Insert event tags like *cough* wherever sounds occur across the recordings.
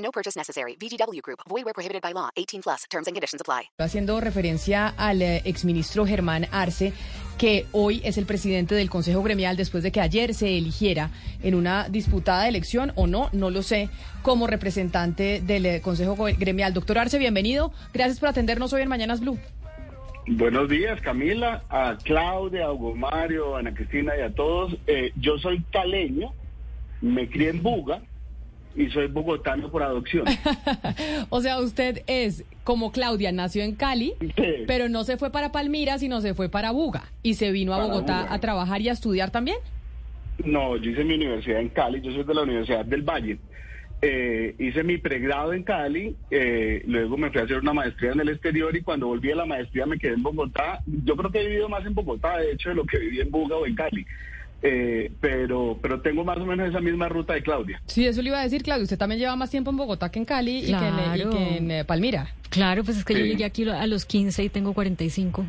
No purchase necessary. VGW Group. Void where prohibited by law. 18 plus. Terms and conditions apply. Haciendo referencia al eh, exministro Germán Arce, que hoy es el presidente del Consejo Gremial después de que ayer se eligiera en una disputada elección o no, no lo sé, como representante del eh, Consejo Gremial. Doctor Arce, bienvenido. Gracias por atendernos hoy en Mañanas Blue. Buenos días, Camila, a Claudia, a Hugo Mario, a Ana Cristina y a todos. Eh, yo soy caleño, me crié en Buga y soy bogotano por adopción. *laughs* o sea, usted es como Claudia, nació en Cali, Sí. pero no se fue para Palmira, sino se fue para Buga y se vino a Bogotá Buga. a trabajar y a estudiar también. No, yo hice mi universidad en Cali, yo soy de la Universidad del Valle. Eh, hice mi pregrado en Cali, eh, luego me fui a hacer una maestría en el exterior y cuando volví a la maestría me quedé en Bogotá. Yo creo que he vivido más en Bogotá, de hecho, de lo que viví en Buga o en Cali. Eh, pero, pero tengo más o menos esa misma ruta de Claudia. Sí, eso le iba a decir, Claudia. Usted también lleva más tiempo en Bogotá que en Cali y que en, y Claro. que en, eh, Palmira. Claro, pues es que yo llegué aquí a los 15 y tengo 45.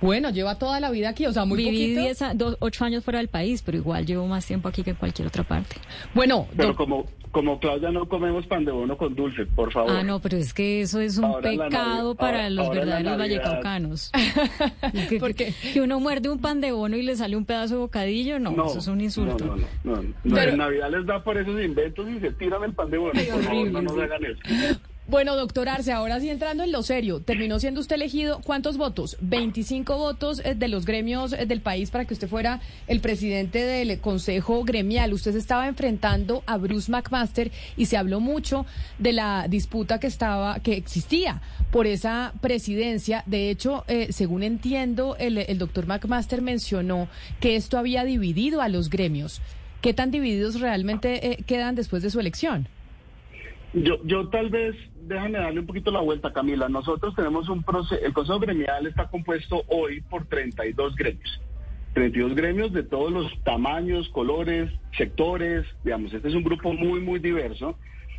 Bueno, lleva toda la vida aquí, o sea, muy Viví poquito. 10 a- dos- ocho años fuera del país, pero igual llevo más tiempo aquí que en cualquier otra parte. Bueno, Pero como, como Claudia no comemos pan de bono con dulce, por favor. Ah, no, pero es que eso es un Ahora pecado Navidad- para ahora- los ahora verdaderos vallecaucanos. *laughs* que, ¿Por qué? que uno muerde un pan de bono y le sale un pedazo de bocadillo, no, eso es un insulto. No, no, no, no, no. Pero- En Navidad les da por esos inventos y se tiran el pan de bono. Ay, por favor, horrible, no nos hagan eso. Bueno, doctor Arce, ahora sí entrando en lo serio, terminó siendo usted elegido, ¿cuántos votos? 25 votos eh, de los gremios eh, del país para que usted fuera el presidente del Consejo Gremial. Usted se estaba enfrentando a Bruce McMaster y se habló mucho de la disputa que estaba, que existía por esa presidencia. De hecho, eh, según entiendo, el, doctor McMaster mencionó que esto había dividido a los gremios. ¿Qué tan divididos realmente eh, quedan después de su elección? Yo, yo tal vez, déjame darle un poquito la vuelta, Camila. Nosotros tenemos un proceso, el Consejo Gremial está compuesto hoy por 32 gremios. 32 gremios de todos los tamaños, colores, sectores, digamos, este es un grupo muy, muy diverso,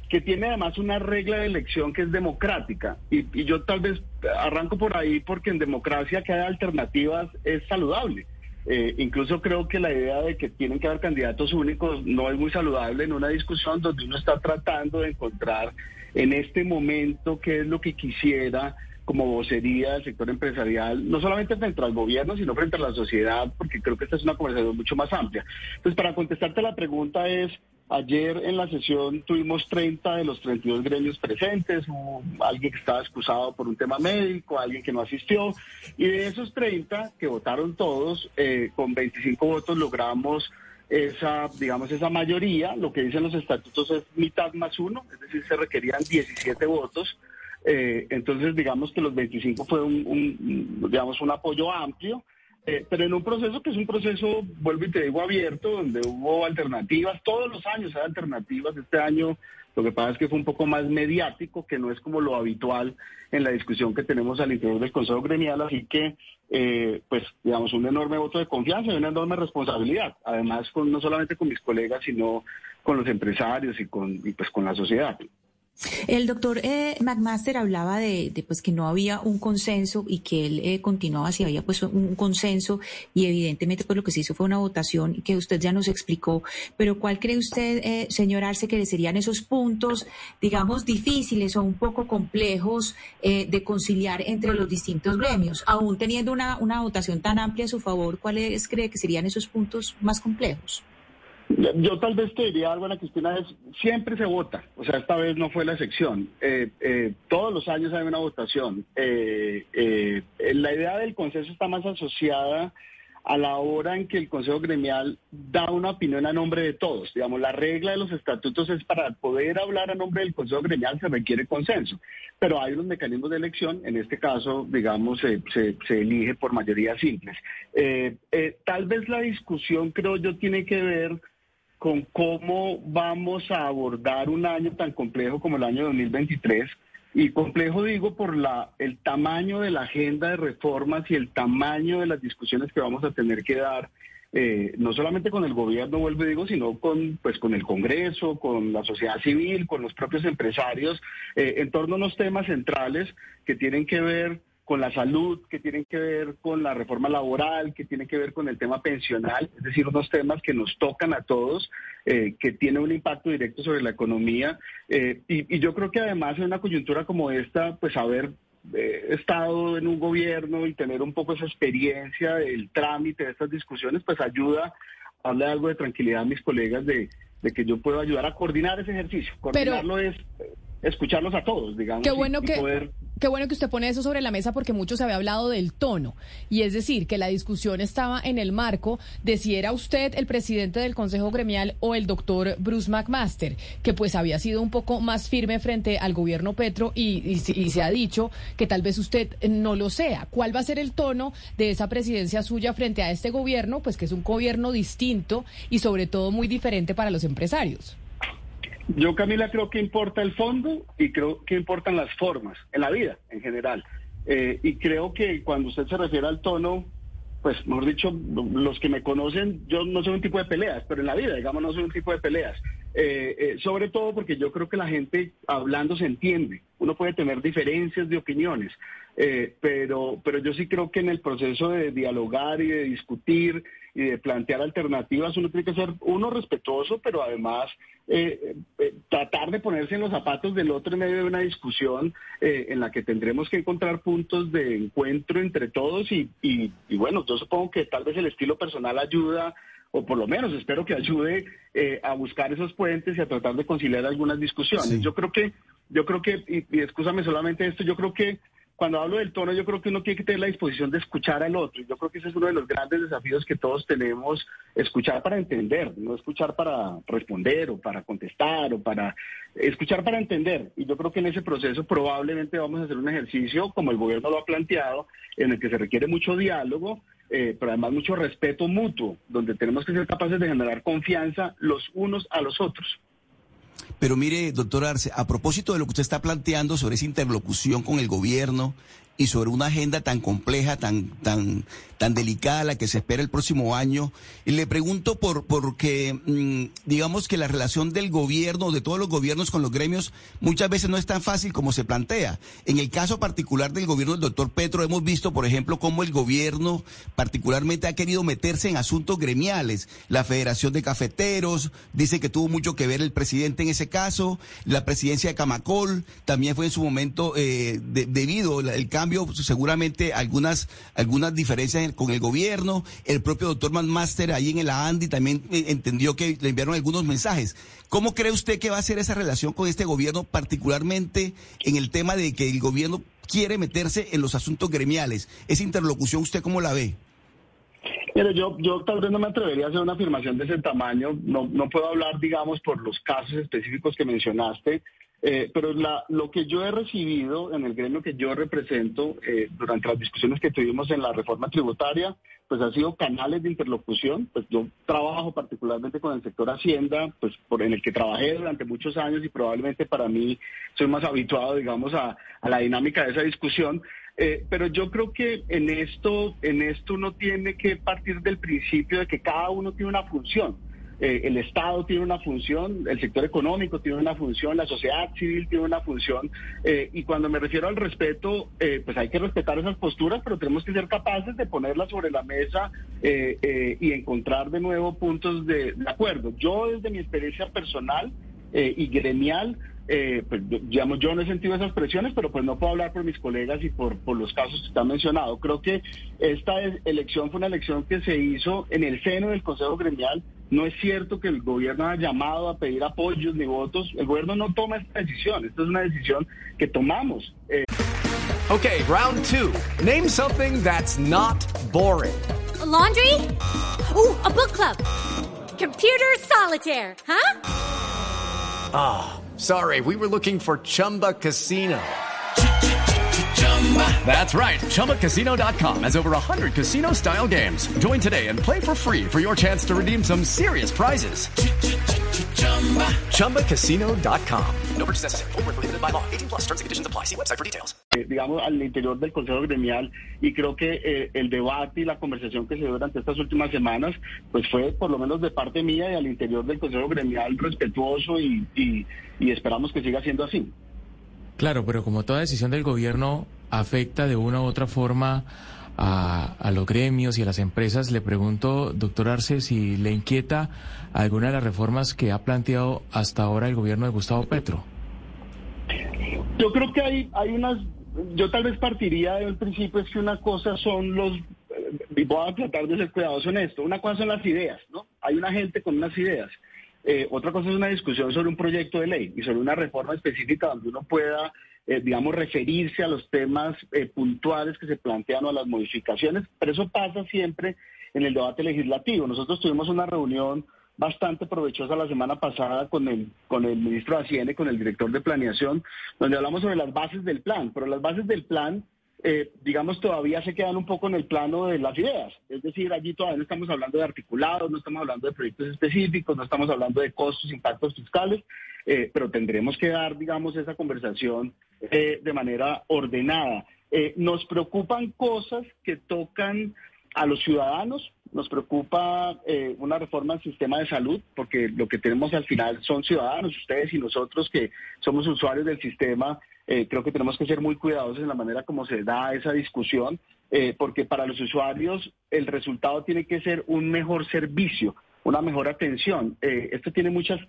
que tiene además una regla de elección que es democrática. Y, y yo tal vez arranco por ahí porque en democracia que haya alternativas es saludable. Eh, incluso creo que la idea de que tienen que haber candidatos únicos no es muy saludable en una discusión donde uno está tratando de encontrar en este momento qué es lo que quisiera como vocería del sector empresarial, no solamente frente al gobierno, sino frente a la sociedad, porque creo que esta es una conversación mucho más amplia. Entonces, para contestarte la pregunta es, ayer en la sesión tuvimos 30 de los 32 gremios presentes, hubo alguien que estaba excusado por un tema médico, alguien que no asistió, y de esos 30 que votaron todos, eh, con 25 votos logramos esa, digamos, esa mayoría, lo que dicen los estatutos es mitad más uno, es decir, se requerían 17 votos. Eh, entonces, digamos que los 25 fue un, un, digamos, un apoyo amplio, eh, pero en un proceso que es un proceso, vuelvo y te digo, abierto, donde hubo alternativas, todos los años hay alternativas, este año lo que pasa es que fue un poco más mediático, que no es como lo habitual en la discusión que tenemos al interior del Consejo Gremial, así que, eh, pues, digamos, un enorme voto de confianza y una enorme responsabilidad, además con, no solamente con mis colegas, sino con los empresarios y con, y pues, con la sociedad. El doctor eh, McMaster hablaba de, de, pues que no había un consenso y que él eh, continuaba si había pues un consenso y evidentemente pues lo que se hizo fue una votación que usted ya nos explicó. Pero ¿cuál cree usted, eh, señor Arce, que serían esos puntos, digamos, difíciles o un poco complejos eh, de conciliar entre los distintos gremios? Aún teniendo una, una votación tan amplia a su favor, ¿cuáles cree que serían esos puntos más complejos? Yo tal vez te diría algo, Ana Cristina, es siempre se vota, o sea, esta vez no fue la excepción. Eh, eh, todos los años hay una votación. Eh, eh, la idea del consenso está más asociada a la hora en que el Consejo Gremial da una opinión a nombre de todos. Digamos, la regla de los estatutos es para poder hablar a nombre del Consejo Gremial se requiere consenso, pero hay unos mecanismos de elección, en este caso, digamos, se, se, se elige por mayoría simples. Eh, eh, tal vez la discusión, creo yo, tiene que ver con cómo vamos a abordar un año tan complejo como el año 2023. Y complejo digo por la, el tamaño de la agenda de reformas y el tamaño de las discusiones que vamos a tener que dar, eh, no solamente con el gobierno, vuelvo y digo, sino con, pues, con el Congreso, con la sociedad civil, con los propios empresarios, eh, en torno a unos temas centrales que tienen que ver con la salud, que tienen que ver con la reforma laboral, que tienen que ver con el tema pensional, es decir, unos temas que nos tocan a todos, eh, que tienen un impacto directo sobre la economía. Eh, y, yo creo que además en una coyuntura como esta, pues haber eh, estado en un gobierno y tener un poco esa experiencia del trámite de estas discusiones, pues ayuda a darle algo de tranquilidad a mis colegas de, que yo puedo ayudar a coordinar ese ejercicio. Coordinarlo es escucharlos a todos, digamos. Qué bueno que... Qué bueno que usted pone eso sobre la mesa porque mucho se había hablado del tono. Y es decir, que la discusión estaba en el marco de si era usted el presidente del Consejo Gremial o el doctor Bruce McMaster, que pues había sido un poco más firme frente al gobierno Petro y, y se ha dicho que tal vez usted no lo sea. ¿Cuál va a ser el tono de esa presidencia suya frente a este gobierno? Pues que es un gobierno distinto y sobre todo muy diferente para los empresarios. Yo, Camila, creo que importa el fondo y creo que importan las formas en la vida en general. Eh, y creo que cuando usted se refiere al tono, pues, mejor dicho, los que me conocen, yo no soy un tipo de peleas, pero en la vida, digamos, no soy un tipo de peleas. Eh, eh, sobre todo porque yo creo que la gente hablando se entiende. Uno puede tener diferencias de opiniones, pero, pero yo sí creo que en el proceso de dialogar y de discutir y de plantear alternativas, uno tiene que ser uno respetuoso, pero además eh, eh, tratar de ponerse en los zapatos del otro en medio de una discusión eh, en la que tendremos que encontrar puntos de encuentro entre todos y, y, bueno, yo supongo que tal vez el estilo personal ayuda o por lo menos espero que ayude a buscar esos puentes y a tratar de conciliar algunas discusiones. Yo creo que, yo creo que, y, y escúchame solamente esto, yo creo que cuando hablo del tono, yo creo que uno tiene que tener la disposición de escuchar al otro. Yo creo que ese es uno de los grandes desafíos que todos tenemos, escuchar para entender, no escuchar para responder o para contestar o para escuchar para entender. Y yo creo que en ese proceso probablemente vamos a hacer un ejercicio, como el gobierno lo ha planteado, en el que se requiere mucho diálogo, eh, pero además mucho respeto mutuo, donde tenemos que ser capaces de generar confianza los unos a los otros. Pero mire, doctor Arce, a propósito de lo que usted está planteando sobre esa interlocución con el gobierno y sobre una agenda tan compleja, tan, tan, tan delicada la que se espera el próximo año. Y le pregunto por porque mm, digamos que la relación del gobierno, de todos los gobiernos con los gremios, muchas veces no es tan fácil como se plantea. En el caso particular del gobierno del doctor Petro, hemos visto, por ejemplo, cómo el gobierno particularmente ha querido meterse en asuntos gremiales. La Federación de Cafeteros dice que tuvo mucho que ver el presidente en ese caso. La presidencia de Camacol también fue en su momento eh, debido al cambio, seguramente algunas, algunas diferencias con el gobierno. El propio doctor Manmaster ahí en el ANDI también eh, entendió que le enviaron algunos mensajes. ¿Cómo cree usted que va a ser esa relación con este gobierno, particularmente en el tema de que el gobierno quiere meterse en los asuntos gremiales? Esa interlocución, ¿usted cómo la ve? Mire, yo, yo tal vez no me atrevería a hacer una afirmación de ese tamaño. No, no puedo hablar, digamos, por los casos específicos que mencionaste. Eh, pero la, lo que yo he recibido en el gremio que yo represento eh, durante las discusiones que tuvimos en la reforma tributaria, pues ha sido canales de interlocución. Pues yo trabajo particularmente con el sector Hacienda, pues por en el que trabajé durante muchos años y probablemente para mí soy más habituado, digamos, a, a la dinámica de esa discusión. Eh, pero yo creo que en esto, en esto uno tiene que partir del principio de que cada uno tiene una función. Eh, el Estado tiene una función, el sector económico tiene una función, la sociedad civil tiene una función, eh, y cuando me refiero al respeto, eh, pues hay que respetar esas posturas, pero tenemos que ser capaces de ponerlas sobre la mesa y encontrar de nuevo puntos de, acuerdo. Yo desde mi experiencia personal y gremial, eh, pues, digamos, yo no he sentido esas presiones, pero pues no puedo hablar por mis colegas y por, por los casos que están mencionados. Creo que esta elección fue una elección que se hizo en el seno del Consejo Gremial. No es cierto que el gobierno haya llamado a pedir apoyos ni votos. El gobierno no toma esta decisión. Esta es una decisión que tomamos. Eh. Ok, round two. Name something that's not boring. laundry? Uh, a book club. Computer solitaire, huh? Ah. Sorry, we were looking for Chumba Casino. That's right. ChumbaCasino.com has over 100 casino style games. Join today and play for free for your chance to redeem some serious prizes. ChumbaCasino.com. No purchase necessary. Full prohibited by law. 18 plus terms and conditions apply. See website for details. eh, digamos, al interior del Consejo Gremial y creo que eh, el debate y la conversación que se dio durante estas últimas semanas, pues fue por lo menos de parte mía y al interior del Consejo Gremial respetuoso y, y, y esperamos que siga siendo así. Claro, pero como toda decisión del gobierno afecta de una u otra forma a, a los gremios y a las empresas, le pregunto, doctor Arce, si le inquieta alguna de las reformas que ha planteado hasta ahora el gobierno de Gustavo Petro. Yo creo que hay, hay unas, yo tal vez partiría del principio es que una cosa son los, eh, y voy a tratar de ser cuidadoso en esto, una cosa son las ideas, ¿no? Hay una gente con unas ideas. Eh, otra cosa es una discusión sobre un proyecto de ley y sobre una reforma específica donde uno pueda, eh, digamos, referirse a los temas eh, puntuales que se plantean o a las modificaciones, pero eso pasa siempre en el debate legislativo. Nosotros tuvimos una reunión bastante provechosa la semana pasada con el, con el ministro de Hacienda con el director de planeación, donde hablamos sobre las bases del plan, pero las bases del plan eh, digamos, todavía se quedan un poco en el plano de las ideas. Es decir, allí todavía no estamos hablando de articulados, no estamos hablando de proyectos específicos, no estamos hablando de costos, impactos fiscales, eh, pero tendremos que dar, digamos, esa conversación eh, de manera ordenada. Eh, nos preocupan cosas que tocan a los ciudadanos, nos preocupa eh, una reforma al sistema de salud, porque lo que tenemos al final son ciudadanos, ustedes y nosotros que somos usuarios del sistema, eh, creo que tenemos que ser muy cuidadosos en la manera como se da esa discusión, porque para los usuarios el resultado tiene que ser un mejor servicio, una mejor atención. Esto tiene muchas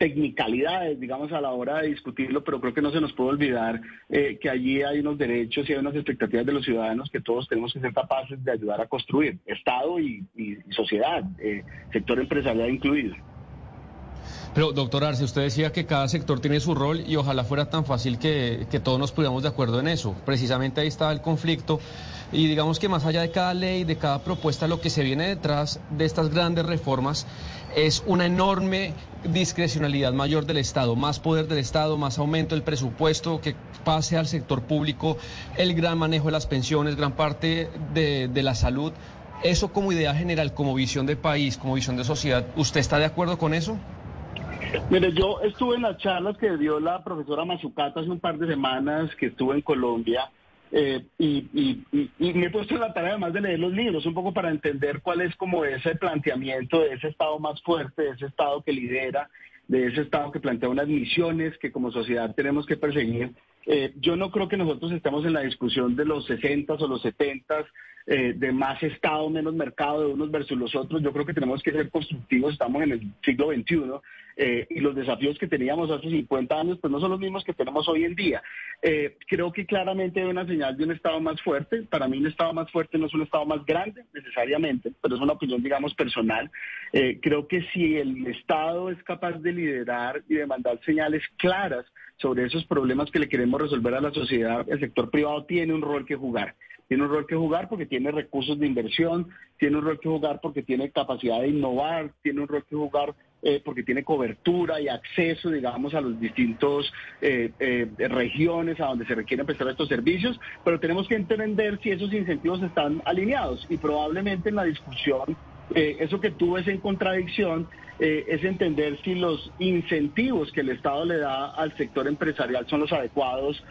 tecnicalidades, digamos, a la hora de discutirlo, pero creo que no se nos puede olvidar eh, que allí hay unos derechos y hay unas expectativas de los ciudadanos que todos tenemos que ser capaces de ayudar a construir, Estado y, sociedad, eh, sector empresarial incluido. Pero, doctor Arce, usted decía que cada sector tiene su rol y ojalá fuera tan fácil que, que todos nos pudiéramos de acuerdo en eso. Precisamente ahí está el conflicto. Y digamos que más allá de cada ley, de cada propuesta, lo que se viene detrás de estas grandes reformas es una enorme discrecionalidad mayor del Estado, más poder del Estado, más aumento del presupuesto, que pase al sector público, el gran manejo de las pensiones, gran parte de, de la salud. Eso como idea general, como visión de país, como visión de sociedad, ¿usted está de acuerdo con eso? Mire, yo estuve en las charlas que dio la profesora Mazucata hace un par de semanas que estuve en Colombia eh, y, me he puesto en la tarea además de leer los libros un poco para entender cuál es como ese planteamiento de ese Estado más fuerte, de ese Estado que lidera, de ese Estado que plantea unas misiones que como sociedad tenemos que perseguir. Eh, yo no creo que nosotros estemos en la discusión de los 60 o los 70 eh, de más Estado, menos mercado, de unos versus los otros. Yo creo que tenemos que ser constructivos, estamos en el siglo XXI eh, y los desafíos que teníamos hace 50 años pues no son los mismos que tenemos hoy en día. Eh, creo que claramente hay una señal de un Estado más fuerte. Para mí un Estado más fuerte no es un Estado más grande necesariamente, pero es una opinión, digamos, personal. Eh, creo que si el Estado es capaz de liderar y de mandar señales claras sobre esos problemas que le queremos resolver a la sociedad, el sector privado tiene un rol que jugar. Tiene un rol que jugar porque tiene recursos de inversión, tiene un rol que jugar porque tiene capacidad de innovar, tiene un rol que jugar eh, porque tiene cobertura y acceso, digamos, a los distintos eh, eh, regiones a donde se requieren prestar estos servicios, pero tenemos que entender si esos incentivos están alineados y probablemente en la discusión eh, eso que tú ves en contradicción es entender si los incentivos que el Estado le da al sector empresarial son los adecuados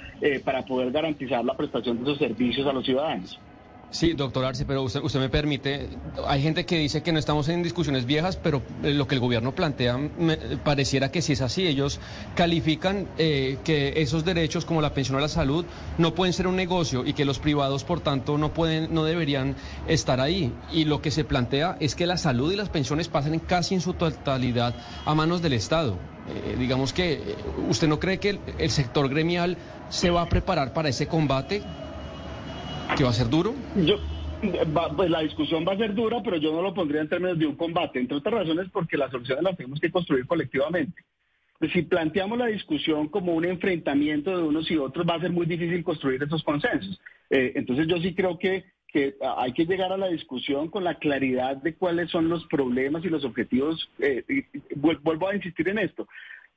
para poder garantizar la prestación de esos servicios a los ciudadanos. Sí, doctor Arce, pero usted, usted me permite, hay gente que dice que no estamos en discusiones viejas, pero eh, lo que el gobierno plantea me- pareciera que sí es así. Ellos califican eh, que esos derechos como la pensión a la salud no pueden ser un negocio y que los privados, por tanto, no pueden, no deberían estar ahí. Y lo que se plantea es que la salud y las pensiones pasen casi en su totalidad a manos del Estado. Eh, digamos que eh, usted no cree que el- el sector gremial se va a preparar para ese combate que va a ser duro. Yo, va- pues la discusión va a ser dura, pero yo no lo pondría en términos de un combate, entre otras razones porque las soluciones las tenemos que construir colectivamente. Pues si planteamos la discusión como un enfrentamiento de unos y otros, va a ser muy difícil construir esos consensos. Eh, entonces yo sí creo que, hay que llegar a la discusión con la claridad de cuáles son los problemas y los objetivos. eh, vuelvo a insistir en esto.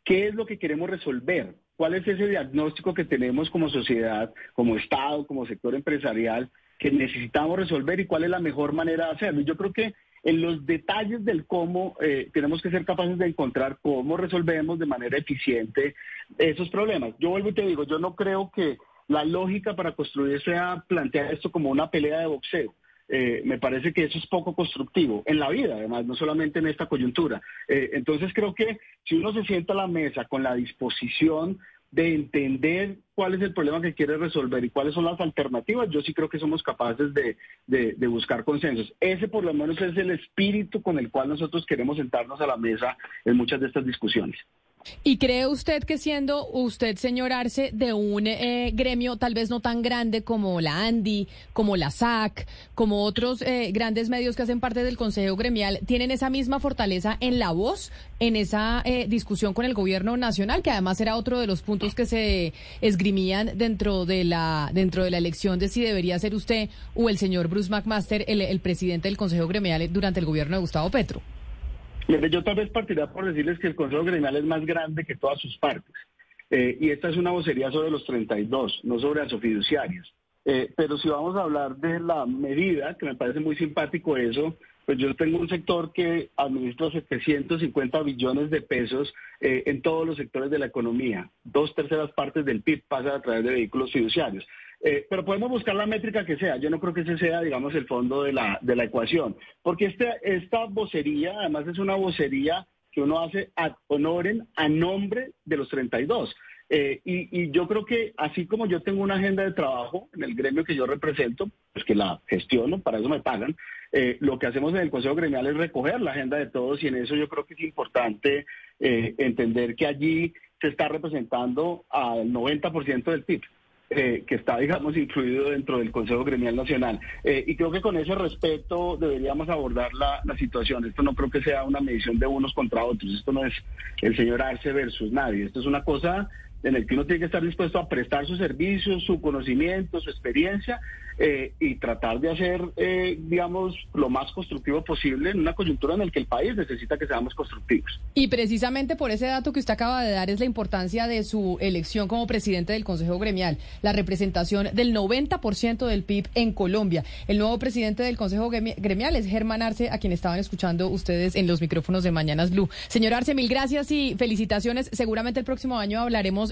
Qué es lo que queremos resolver, cuál es ese diagnóstico que tenemos como sociedad, como Estado, como sector empresarial, que necesitamos resolver y cuál es la mejor manera de hacerlo. Yo creo que en los detalles del cómo eh, tenemos que ser capaces de encontrar cómo resolvemos de manera eficiente esos problemas. Yo vuelvo y te digo, yo no creo que la lógica para construir sea plantear esto como una pelea de boxeo. Eh, me parece que eso es poco constructivo en la vida, además, no solamente en esta coyuntura. Eh, entonces creo que si uno se sienta a la mesa con la disposición de entender cuál es el problema que quiere resolver y cuáles son las alternativas, yo sí creo que somos capaces de, de, buscar consensos. Ese por lo menos es el espíritu con el cual nosotros queremos sentarnos a la mesa en muchas de estas discusiones. ¿Y cree usted que siendo usted, señor Arce, de un eh, gremio tal vez no tan grande como la ANDI, como la SAC, como otros eh, grandes medios que hacen parte del Consejo Gremial, tienen esa misma fortaleza en la voz, en esa eh, discusión con el gobierno nacional, que además era otro de los puntos que se esgrimían dentro de la, dentro de la elección de si debería ser usted o el señor Bruce McMaster el, el presidente del Consejo Gremial durante el gobierno de Gustavo Petro? Yo tal vez partiría por decirles que el Consejo Gremial es más grande que todas sus partes. Eh, y esta es una vocería sobre los 32, no sobre las fiduciarios. Eh, pero si vamos a hablar de la medida, que me parece muy simpático eso, pues yo tengo un sector que administra 750 billones de pesos eh, en todos los sectores de la economía. Dos terceras partes del PIB pasan a través de vehículos fiduciarios. Eh, pero podemos buscar la métrica que sea. Yo no creo que ese sea, digamos, el fondo de la, de la ecuación. Porque este, esta vocería, además, es una vocería que uno hace ad honorem a nombre de los 32. Eh, y, y, yo creo que así como yo tengo una agenda de trabajo en el gremio que yo represento, pues que la gestiono, para eso me pagan, eh, lo que hacemos en el Consejo Gremial es recoger la agenda de todos y en eso yo creo que es importante entender que allí se está representando al 90% del PIB. Eh, que está, digamos, incluido dentro del Consejo Gremial Nacional. Eh, y creo que con ese respeto deberíamos abordar la, la, situación. Esto no creo que sea una medición de unos contra otros. Esto no es el señor Arce versus nadie. Esto es una cosa en el que uno tiene que estar dispuesto a prestar sus servicios, su conocimiento, su experiencia eh, y tratar de hacer, eh, digamos, lo más constructivo posible en una coyuntura en la que el país necesita que seamos constructivos. Y precisamente por ese dato que usted acaba de dar es la importancia de su elección como presidente del Consejo Gremial, la representación del 90% del PIB en Colombia. El nuevo presidente del Consejo Gremial es Germán Arce, a quien estaban escuchando ustedes en los micrófonos de Mañanas Blue. Señor Arce, mil gracias y felicitaciones. Seguramente el próximo año hablaremos